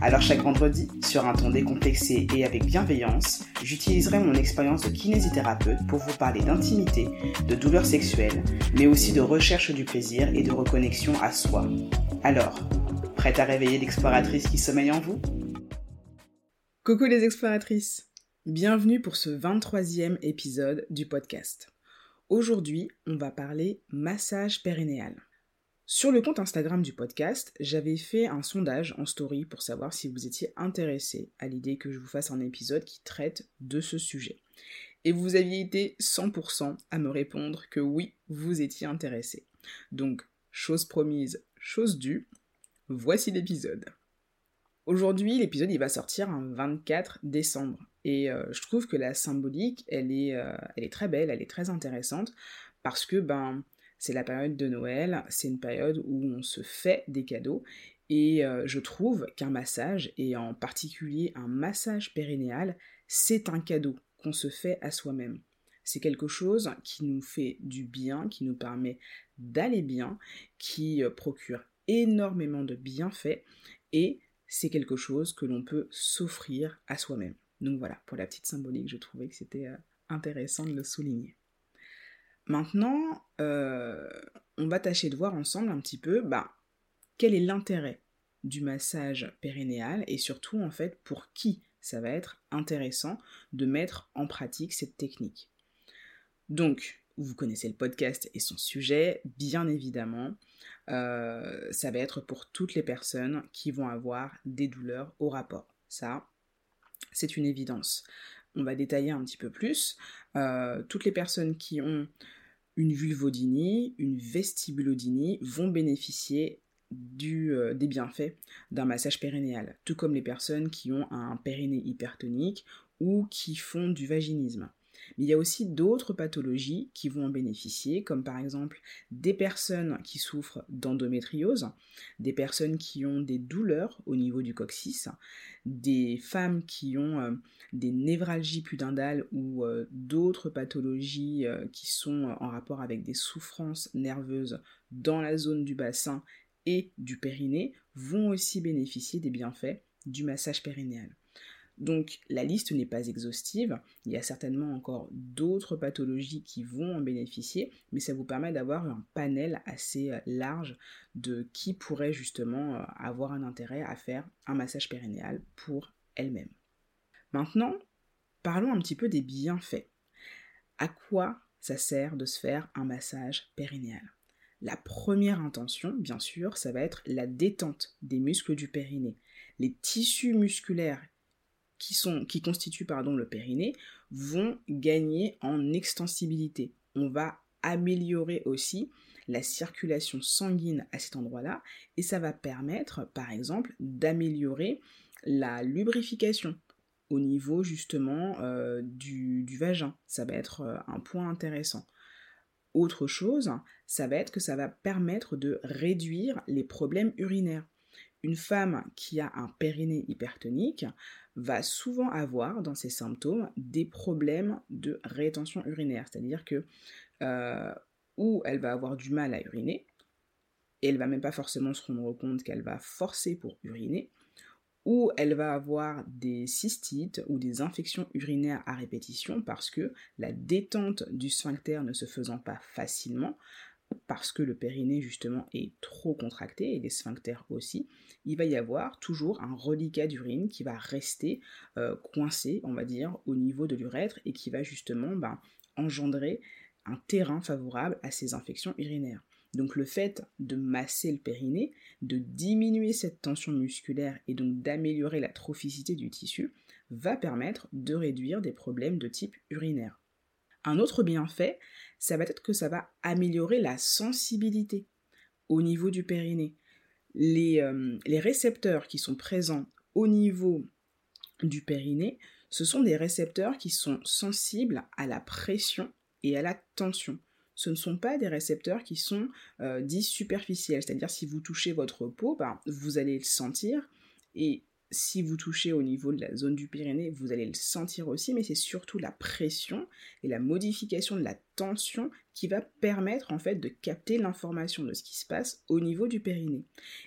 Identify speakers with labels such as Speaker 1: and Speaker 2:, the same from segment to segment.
Speaker 1: Alors chaque vendredi, sur un ton décomplexé et avec bienveillance, j'utiliserai mon expérience de kinésithérapeute pour vous parler d'intimité, de douleurs sexuelles, mais aussi de recherche du plaisir et de reconnexion à soi. Alors, prête à réveiller l'exploratrice qui sommeille en vous? Coucou les exploratrices Bienvenue pour ce 23e épisode du podcast. Aujourd'hui, on va parler massage périnéal. Sur le compte Instagram du podcast, j'avais fait un sondage en story pour savoir si vous étiez intéressé à l'idée que je vous fasse un épisode qui traite de ce sujet. Et vous aviez été 100% à me répondre que oui, vous étiez intéressé. Donc, chose promise, chose due, voici l'épisode. Aujourd'hui, l'épisode il va sortir un 24 décembre et euh, je trouve que la symbolique, elle est, euh, elle est très belle, elle est très intéressante parce que ben c'est la période de Noël, c'est une période où on se fait des cadeaux et euh, je trouve qu'un massage, et en particulier un massage périnéal, c'est un cadeau qu'on se fait à soi-même. C'est quelque chose qui nous fait du bien, qui nous permet d'aller bien, qui euh, procure énormément de bienfaits et c'est quelque chose que l'on peut s'offrir à soi-même. Donc voilà, pour la petite symbolique, je trouvais que c'était euh, intéressant de le souligner. Maintenant, euh, on va tâcher de voir ensemble un petit peu bah, quel est l'intérêt du massage périnéal et surtout en fait pour qui ça va être intéressant de mettre en pratique cette technique. Donc, vous connaissez le podcast et son sujet, bien évidemment, euh, ça va être pour toutes les personnes qui vont avoir des douleurs au rapport. Ça, c'est une évidence. On va détailler un petit peu plus. Euh, toutes les personnes qui ont une vulvodynie, une vestibulodynie vont bénéficier euh, des bienfaits d'un massage périnéal, tout comme les personnes qui ont un périnée hypertonique ou qui font du vaginisme. Mais il y a aussi d'autres pathologies qui vont en bénéficier, comme par exemple des personnes qui souffrent d'endométriose, des personnes qui ont des douleurs au niveau du coccyx, des femmes qui ont euh, des névralgies pudendales ou euh, d'autres pathologies euh, qui sont en rapport avec des souffrances nerveuses dans la zone du bassin et du périnée vont aussi bénéficier des bienfaits du massage périnéal. Donc la liste n'est pas exhaustive, il y a certainement encore d'autres pathologies qui vont en bénéficier, mais ça vous permet d'avoir un panel assez euh, large de qui pourrait justement euh, avoir un intérêt à faire un massage périnéal pour elle-même. Maintenant, parlons un petit peu des bienfaits. À quoi ça sert de se faire un massage périnéal? La première intention, bien sûr, ça va être la détente des muscles du périnée. Les tissus musculaires qui, sont, constituent pardon, le périnée vont gagner en extensibilité. On va améliorer aussi la circulation sanguine à cet endroit-là et ça va permettre par exemple d'améliorer la lubrification au niveau justement euh, du, du, vagin. Ça va être euh, un point intéressant. Autre chose, ça va être que ça va permettre de réduire les problèmes urinaires. Une femme qui a un périnée hypertonique va souvent avoir dans ses symptômes des problèmes de rétention urinaire, c'est-à-dire que euh, ou elle va avoir du mal à uriner, et elle va même pas forcément se rendre compte qu'elle va forcer pour uriner, ou elle va avoir des cystites ou des infections urinaires à répétition parce que la détente du sphincter ne se faisant pas facilement, parce que le périnée justement est trop contracté et les sphincters aussi, il va y avoir toujours un reliquat d'urine qui va rester euh, coincé, on va dire, au niveau de l'urètre et qui va justement ben, engendrer un terrain favorable à ces infections urinaires. Donc le fait de masser le périnée, de diminuer cette tension musculaire et donc d'améliorer la trophicité du tissu, va permettre de réduire des problèmes de type urinaire. Un autre bienfait, ça va être que ça va améliorer la sensibilité au niveau du périnée. Les, euh, les récepteurs qui sont présents au niveau du périnée, ce sont des récepteurs qui sont sensibles à la pression et à la tension. ce ne sont pas des récepteurs qui sont euh, dits superficiels. C'est-à-dire si vous touchez votre peau, ben, vous allez le sentir. Et si vous touchez au niveau de la zone du Pyrénées, vous allez le sentir aussi, mais c'est surtout la pression et la modification de la tension qui va permettre en fait de capter l'information de ce qui se passe au niveau du périnée.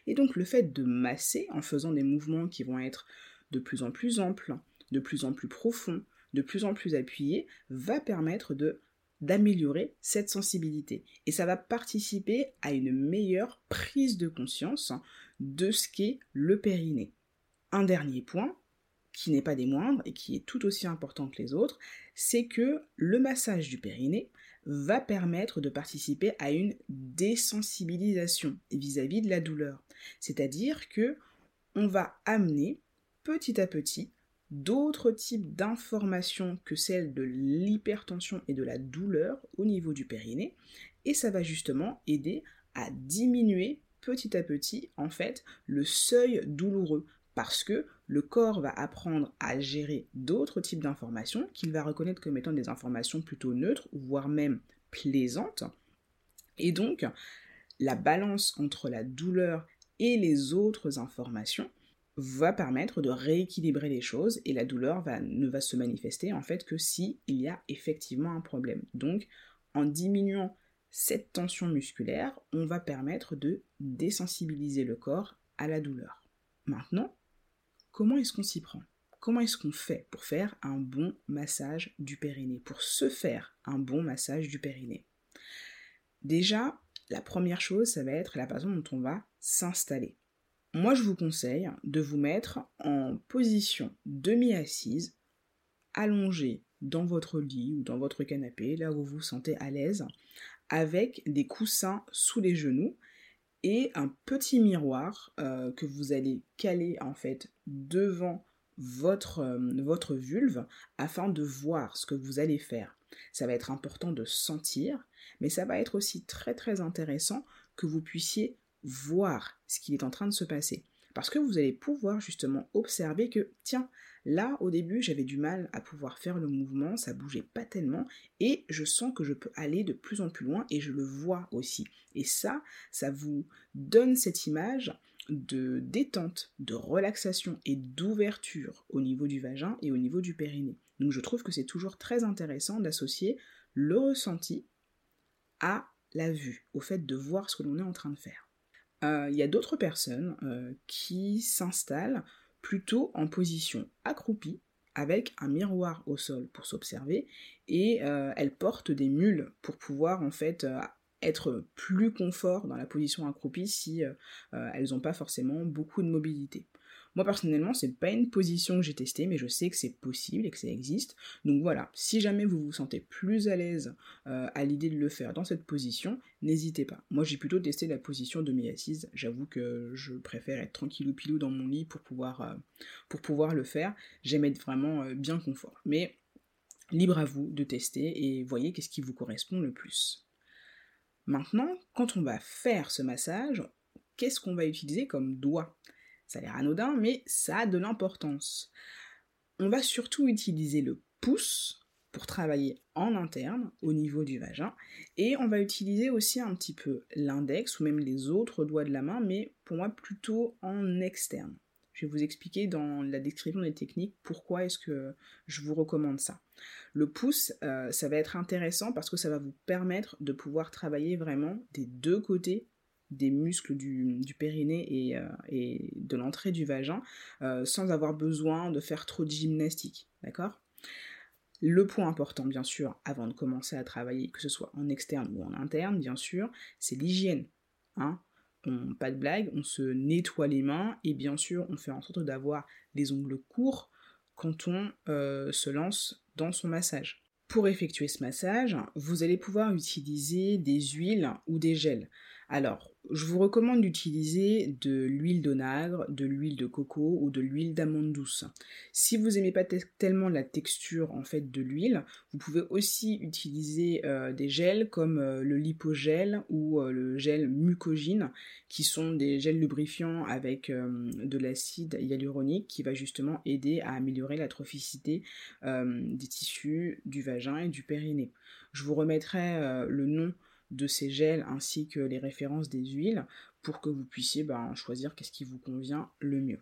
Speaker 1: Et donc le fait de masser en faisant des mouvements qui vont être de plus en plus amples, de plus en plus profonds, de plus en plus appuyés, va permettre de d'améliorer cette sensibilité. Et ça va participer à une meilleure prise de conscience de ce qu'est le périnée. Un dernier point, qui n'est pas des moindres et qui est tout aussi important que les autres, c'est que le massage du périnée va permettre de participer à une désensibilisation vis-à-vis de la douleur. C'est-à-dire que on va amener petit à petit d'autres types d'informations que celles de l'hypertension et de la douleur au niveau du périnée et ça va justement aider à diminuer petit à petit en fait le seuil douloureux parce que le corps va apprendre à gérer d'autres types d'informations qu'il va reconnaître comme étant des informations plutôt neutres, voire même plaisantes. Et donc, la balance entre la douleur et les autres informations va permettre de rééquilibrer les choses et la douleur ne va se manifester en fait que si il y a effectivement un problème. Donc, en diminuant cette tension musculaire, on va permettre de désensibiliser le corps à la douleur. Maintenant, Comment est-ce qu'on s'y prend? Comment est-ce qu'on fait pour faire un bon massage du périnée? Pour se faire un bon massage du périnée. Déjà, la première chose, ça va être la façon dont on va s'installer. Moi, je vous conseille de vous mettre en position demi-assise, allongée dans votre lit ou dans votre canapé, là où vous vous sentez à l'aise, avec des coussins sous les genoux et un petit miroir euh, que vous allez caler en fait devant votre, euh, votre vulve afin de voir ce que vous allez faire. Ça va être important de sentir, mais ça va être aussi très très intéressant que vous puissiez voir ce qui est en train de se passer. Parce que vous allez pouvoir justement observer que, tiens, là au début j'avais du mal à pouvoir faire le mouvement, ça bougeait pas tellement, et je sens que je peux aller de plus en plus loin et je le vois aussi. Et ça, ça vous donne cette image de détente, de relaxation et d'ouverture au niveau du vagin et au niveau du périnée. Donc je trouve que c'est toujours très intéressant d'associer le ressenti à la vue, au fait de voir ce que l'on est en train de faire. Euh, il y a d'autres personnes euh, qui s'installent plutôt en position accroupie avec un miroir au sol pour s'observer et euh, elles portent des mules pour pouvoir en fait être plus confort dans la position accroupie si elles n'ont pas forcément beaucoup de mobilité. Moi personnellement, c'est pas une position que j'ai testée, mais je sais que c'est possible et que ça existe. Donc voilà, si jamais vous vous sentez plus à l'aise euh, à l'idée de le faire dans cette position, n'hésitez pas. Moi j'ai plutôt testé la position demi-assise. J'avoue que je préfère être tranquillou pilou dans mon lit pour pouvoir, euh, le faire. J'aime être vraiment euh, bien confort. Mais libre à vous de tester et voyez qu'est-ce qui vous correspond le plus. Maintenant, quand on va faire ce massage, qu'est-ce qu'on va utiliser comme doigt? Ça a l'air anodin, mais ça a de l'importance. On va surtout utiliser le pouce pour travailler en interne au niveau du vagin et on va utiliser aussi un petit peu l'index ou même les autres doigts de la main mais pour moi plutôt en externe. Je vais vous expliquer dans la description des techniques pourquoi est-ce que je vous recommande ça. Le pouce, euh, ça va être intéressant parce que ça va vous permettre de pouvoir travailler vraiment des deux côtés des muscles du, périnée euh, et, de l'entrée du vagin euh, sans avoir besoin de faire trop de gymnastique. D'accord? Le point important, bien sûr, avant de commencer à travailler, que ce soit en externe ou en interne, bien sûr, c'est l'hygiène. Hein pas de blague, on se nettoie les mains et bien sûr, on fait en sorte d'avoir les ongles courts quand on euh, se lance dans son massage. Pour effectuer ce massage, vous allez pouvoir utiliser des huiles ou des gels. Alors, je vous recommande d'utiliser de l'huile d'onagre, de l'huile de coco ou de l'huile d'amande douce. Si vous n'aimez pas tellement la texture en fait de l'huile, vous pouvez aussi utiliser euh, des gels comme euh, le lipogel ou euh, le gel mucogine, qui sont des gels lubrifiants avec de l'acide hyaluronique qui va justement aider à améliorer la trophicité des tissus du vagin et du périnée. Je vous remettrai le nom de ces gels ainsi que les références des huiles pour que vous puissiez ben, choisir qu'est-ce qui vous convient le mieux.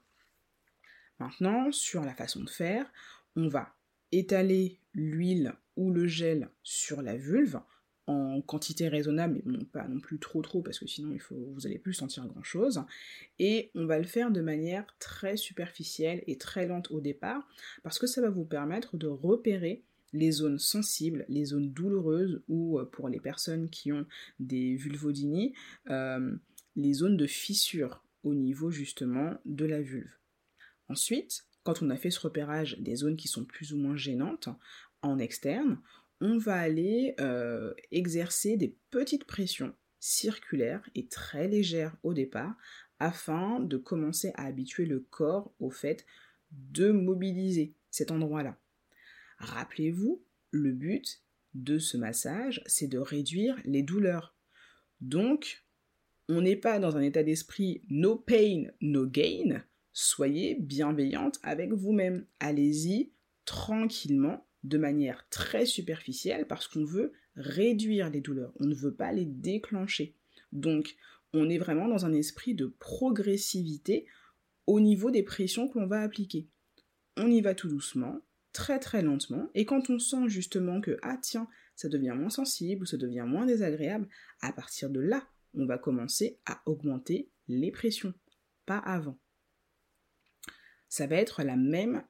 Speaker 1: Maintenant, sur la façon de faire, on va étaler l'huile ou le gel sur la vulve en quantité raisonnable, mais pas non plus trop trop, parce que sinon il faut, vous allez plus sentir grand chose. Et on va le faire de manière très superficielle et très lente au départ, parce que ça va vous permettre de repérer les zones sensibles, les zones douloureuses, ou euh, pour les personnes qui ont des vulvodynies, euh, les zones de fissure au niveau justement de la vulve. Ensuite, quand on a fait ce repérage des zones qui sont plus ou moins gênantes en externe, on va aller euh, exercer des petites pressions circulaires et très légères au départ afin de commencer à habituer le corps au fait de mobiliser cet endroit-là. Rappelez-vous, le but de ce massage, c'est de réduire les douleurs. Donc, on n'est pas dans un état d'esprit no pain, no gain. Soyez bienveillante avec vous-même. Allez-y tranquillement de manière très superficielle parce qu'on veut réduire les douleurs, on ne veut pas les déclencher. Donc, on est vraiment dans un esprit de progressivité au niveau des pressions que l'on va appliquer. On y va tout doucement, très très lentement, et quand on sent justement que, ah tiens, ça devient moins sensible, ça devient moins désagréable, à partir de là, on va commencer à augmenter les pressions, pas avant. Ça va être la même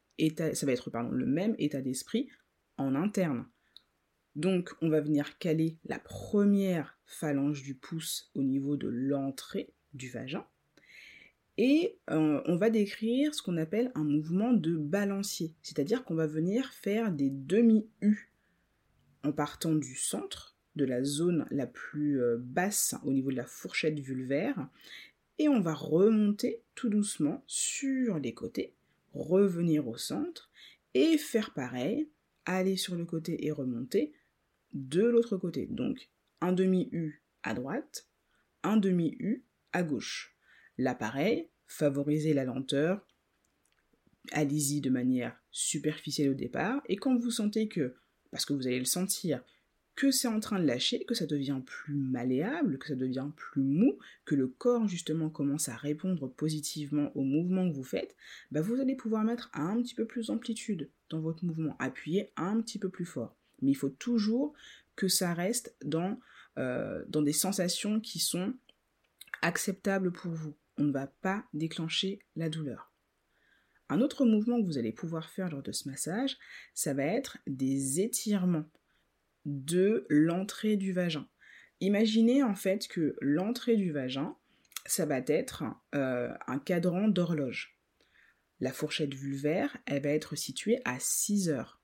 Speaker 1: ça va être pardon, le même état d'esprit en interne. Donc on va venir caler la première phalange du pouce au niveau de l'entrée du vagin. Et euh, on va décrire ce qu'on appelle un mouvement de balancier, c'est-à-dire qu'on va venir faire des demi-U en partant du centre, de la zone la plus euh, basse au niveau de la fourchette vulvaire, et on va remonter tout doucement sur les côtés revenir au centre et faire pareil, aller sur le côté et remonter de l'autre côté. Donc un demi-U à droite, un demi-U à gauche. Là pareil, favorisez la lenteur, allez-y de manière superficielle au départ, et quand vous sentez que, parce que vous allez le sentir, que c'est en train de lâcher, que ça devient plus malléable, que ça devient plus mou, que le corps justement commence à répondre positivement au mouvement que vous faites, bah vous allez pouvoir mettre un petit peu plus d'amplitude dans votre mouvement, appuyer un petit peu plus fort. Mais il faut toujours que ça reste dans, euh, dans des sensations qui sont acceptables pour vous. On ne va pas déclencher la douleur. Un autre mouvement que vous allez pouvoir faire lors de ce massage, ça va être des étirements de l'entrée du vagin. Imaginez en fait que l'entrée du vagin, ça va être euh, un cadran d'horloge. La fourchette vulvaire, elle va être située à 6 heures.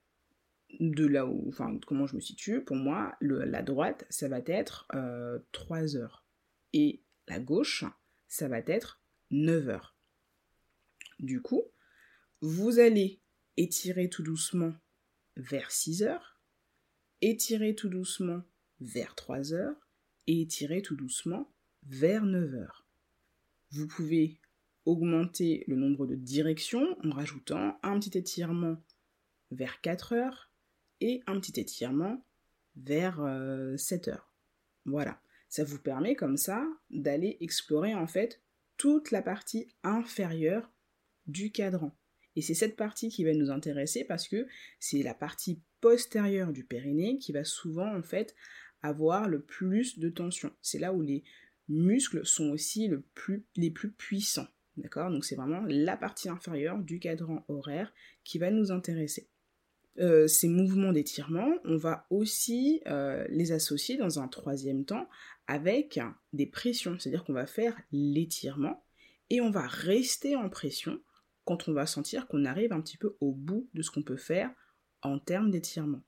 Speaker 1: De là où, enfin, comment je me situe, pour moi, la droite, ça va être 3 euh, heures. Et la gauche, ça va être 9 heures. Du coup, vous allez étirer tout doucement vers 6 heures étirez tout doucement vers 3 heures et étirez tout doucement vers 9 heures. Vous pouvez augmenter le nombre de directions en rajoutant un petit étirement vers 4 heures et un petit étirement vers 7 euh, heures. Voilà, ça vous permet comme ça d'aller explorer en fait toute la partie inférieure du cadran. Et c'est cette partie qui va nous intéresser parce que c'est la partie postérieure du périnée qui va souvent en fait avoir le plus de tension. C'est là où les muscles sont aussi les plus puissants. D'accord? Donc c'est vraiment la partie inférieure du cadran horaire qui va nous intéresser. Euh, ces mouvements d'étirement, on va aussi euh, les associer dans un troisième temps avec des pressions, c'est-à-dire qu'on va faire l'étirement et on va rester en pression quand on va sentir qu'on arrive un petit peu au bout de ce qu'on peut faire en termes d'étirement.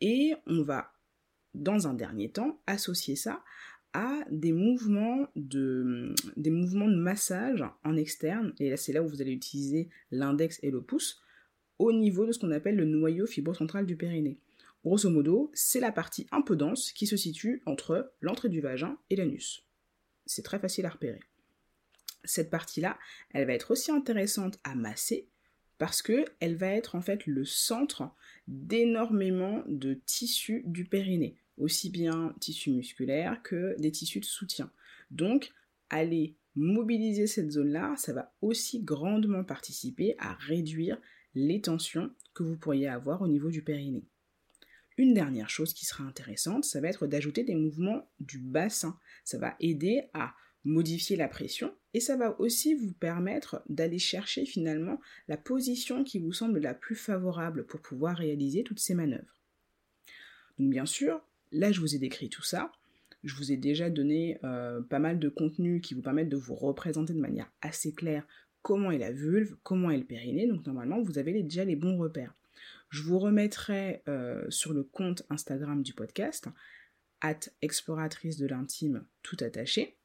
Speaker 1: Et on va, dans un dernier temps, associer ça à des mouvements de, des mouvements de massage en externe, et là c'est là où vous allez utiliser l'index et le pouce, au niveau de ce qu'on appelle le noyau fibrocentral du périnée. Grosso modo, c'est la partie un peu dense qui se situe entre l'entrée du vagin et l'anus. C'est très facile à repérer. Cette partie-là, elle va être aussi intéressante à masser parce que elle va être en fait le centre d'énormément de tissus du périnée, aussi bien tissus musculaires que des tissus de soutien. Donc, aller mobiliser cette zone-là, ça va aussi grandement participer à réduire les tensions que vous pourriez avoir au niveau du périnée. Une dernière chose qui sera intéressante, ça va être d'ajouter des mouvements du bassin. Ça va aider à modifier la pression et ça va aussi vous permettre d'aller chercher finalement la position qui vous semble la plus favorable pour pouvoir réaliser toutes ces manœuvres. Donc bien sûr, là je vous ai décrit tout ça, je vous ai déjà donné euh, pas mal de contenu qui vous permettent de vous représenter de manière assez claire comment est la vulve, comment est le périnée, donc normalement vous avez déjà les bons repères. Je vous remettrai euh, sur le compte Instagram du podcast, at exploratrice de l'intime tout attaché,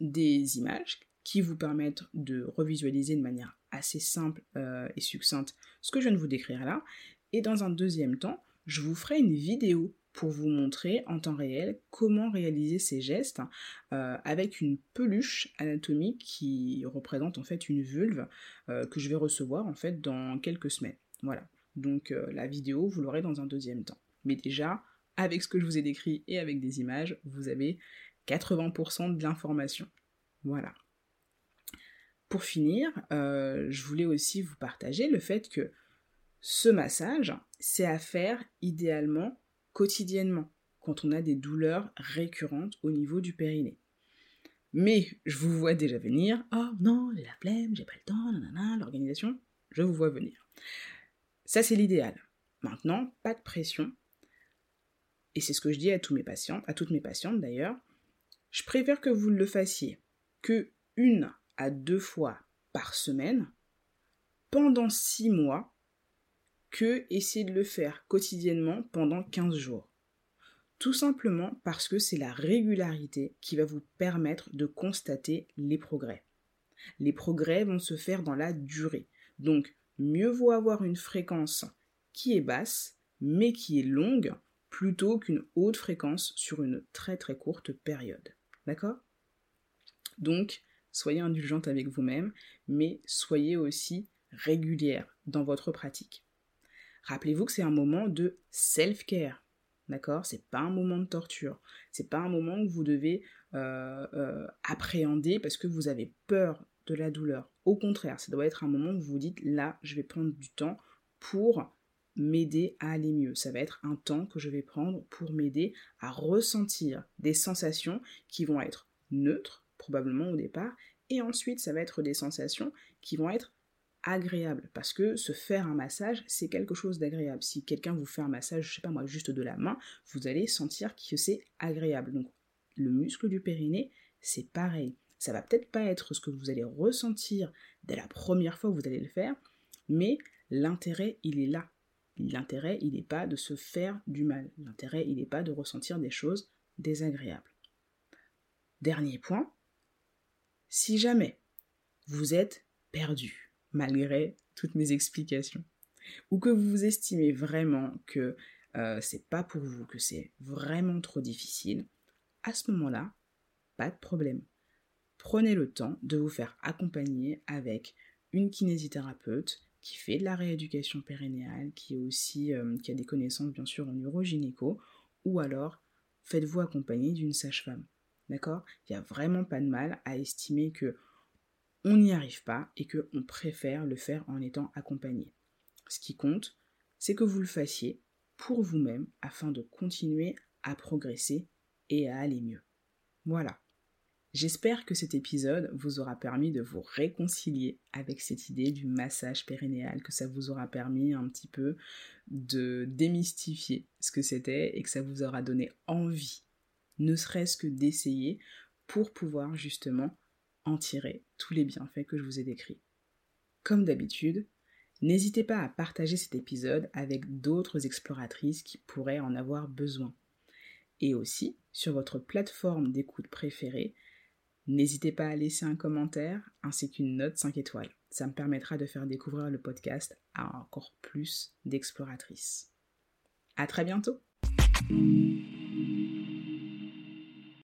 Speaker 1: des images qui vous permettent de revisualiser de manière assez simple euh, et succincte ce que je viens de vous décrire là. Et dans un deuxième temps, je vous ferai une vidéo pour vous montrer en temps réel comment réaliser ces gestes euh, avec une peluche anatomique qui représente en fait une vulve que je vais recevoir en fait dans quelques semaines. Voilà. Donc euh, la vidéo, vous l'aurez dans un deuxième temps. Mais déjà, avec ce que je vous ai décrit et avec des images, vous avez 80% de l'information. Voilà. Pour finir, euh, je voulais aussi vous partager le fait que ce massage, c'est à faire idéalement quotidiennement, quand on a des douleurs récurrentes au niveau du périnée. Mais je vous vois déjà venir, oh non, j'ai la flemme, j'ai pas le temps, l'organisation, je vous vois venir. Ça, c'est l'idéal. Maintenant, pas de pression. Et c'est ce que je dis à tous mes patients, à toutes mes patientes d'ailleurs. Je préfère que vous le fassiez que une à deux fois par semaine pendant six mois que essayer de le faire quotidiennement pendant 15 jours. Tout simplement parce que c'est la régularité qui va vous permettre de constater les progrès. Les progrès vont se faire dans la durée. Donc, mieux vaut avoir une fréquence qui est basse, mais qui est longue, plutôt qu'une haute fréquence sur une très très courte période. D'accord? Donc, soyez indulgente avec vous-même, mais soyez aussi régulière dans votre pratique. Rappelez-vous que c'est un moment de self-care. D'accord? C'est pas un moment de torture. C'est pas un moment que vous devez euh, euh, appréhender parce que vous avez peur de la douleur. Au contraire, ça doit être un moment où vous vous dites là, je vais prendre du temps pour m'aider à aller mieux. Ça va être un temps que je vais prendre pour m'aider à ressentir des sensations qui vont être neutres, probablement au départ, et ensuite ça va être des sensations qui vont être agréables, parce que se faire un massage, c'est quelque chose d'agréable. Si quelqu'un vous fait un massage, je sais pas moi, juste de la main, vous allez sentir que c'est agréable. Donc le muscle du périnée, c'est pareil. Ça va peut-être pas être ce que vous allez ressentir dès la première fois que vous allez le faire, mais l'intérêt, il est là. L'intérêt, il n'est pas de se faire du mal. L'intérêt, il n'est pas de ressentir des choses désagréables. Dernier point, si jamais vous êtes perdu, malgré toutes mes explications, ou que vous estimez vraiment que euh, c'est pas pour vous, que c'est vraiment trop difficile, à ce moment-là, pas de problème. Prenez le temps de vous faire accompagner avec une kinésithérapeute qui fait de la rééducation périnéale, qui, est aussi, euh, qui a des connaissances bien sûr en urogynéco, ou alors faites-vous accompagner d'une sage-femme. D'accord? Il n'y a vraiment pas de mal à estimer que on n'y arrive pas et qu'on préfère le faire en étant accompagné. Ce qui compte, c'est que vous le fassiez pour vous-même afin de continuer à progresser et à aller mieux. Voilà. J'espère que cet épisode vous aura permis de vous réconcilier avec cette idée du massage périnéal, que ça vous aura permis un petit peu de démystifier ce que c'était et que ça vous aura donné envie, ne serait-ce que d'essayer pour pouvoir justement en tirer tous les bienfaits que je vous ai décrits. Comme d'habitude, n'hésitez pas à partager cet épisode avec d'autres exploratrices qui pourraient en avoir besoin. Et aussi, sur votre plateforme d'écoute préférée, N'hésitez pas à laisser un commentaire ainsi qu'une note 5 étoiles. Ça me permettra de faire découvrir le podcast à encore plus d'exploratrices. À très bientôt!